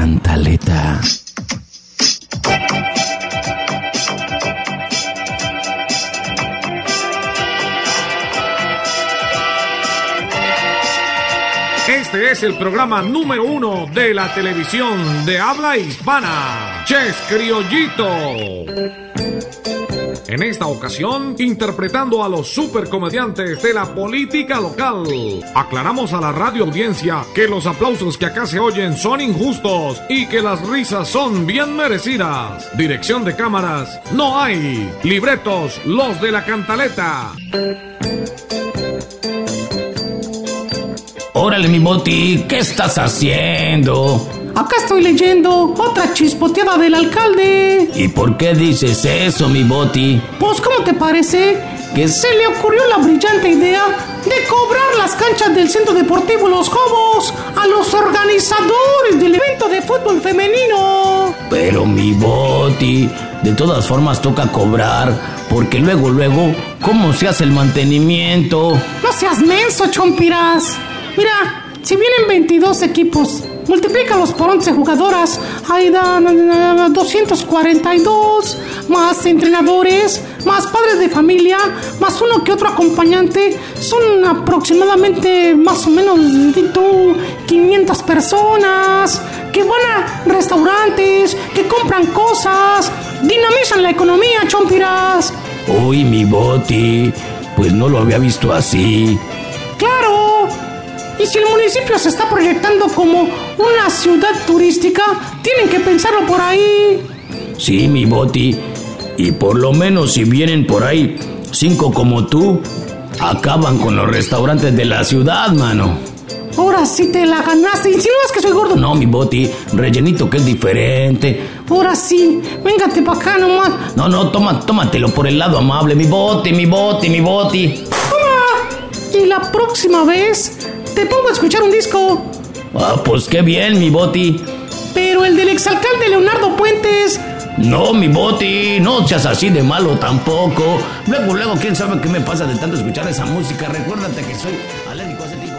cantaleta. Este es el programa número uno de la televisión de habla hispana, Ches Criollito. En esta ocasión, interpretando a los supercomediantes de la política local. Aclaramos a la radio audiencia que los aplausos que acá se oyen son injustos y que las risas son bien merecidas. Dirección de cámaras, no hay. Libretos, los de la cantaleta. Órale, mi Boti, ¿qué estás haciendo? Acá estoy leyendo otra chispoteada del alcalde. ¿Y por qué dices eso, mi Boti? Pues, ¿cómo te parece? Que se le ocurrió la brillante idea de cobrar las canchas del Centro Deportivo Los Jobos a los organizadores del evento de fútbol femenino. Pero mi Boti, de todas formas toca cobrar, porque luego, luego, ¿cómo se hace el mantenimiento? No seas menso, chompiras. Mira, si vienen 22 equipos, multiplícalos por 11 jugadoras, ahí dan 242, más entrenadores, más padres de familia, más uno que otro acompañante, son aproximadamente más o menos 500 personas que van a restaurantes, que compran cosas, dinamizan la economía, chompiras. Uy, mi boti, pues no lo había visto así. Y si el municipio se está proyectando como una ciudad turística, tienen que pensarlo por ahí. Sí, mi Boti. Y por lo menos si vienen por ahí cinco como tú, acaban con los restaurantes de la ciudad, mano. Ahora sí te la ganaste. ¿Insinúas que soy gordo? No, mi Boti. Rellenito que es diferente. Ahora sí. Véngate para acá nomás. No, no, toma, tómatelo por el lado amable. Mi Boti, mi Boti, mi Boti. Toma. Y la próxima vez te pongo a escuchar un disco. Ah, pues qué bien, mi Boti. Pero el del exalcalde Leonardo Puentes. No, mi Boti, no seas así de malo tampoco. Luego, luego, quién sabe qué me pasa de tanto escuchar esa música. Recuérdate que soy alérgico a ese tipo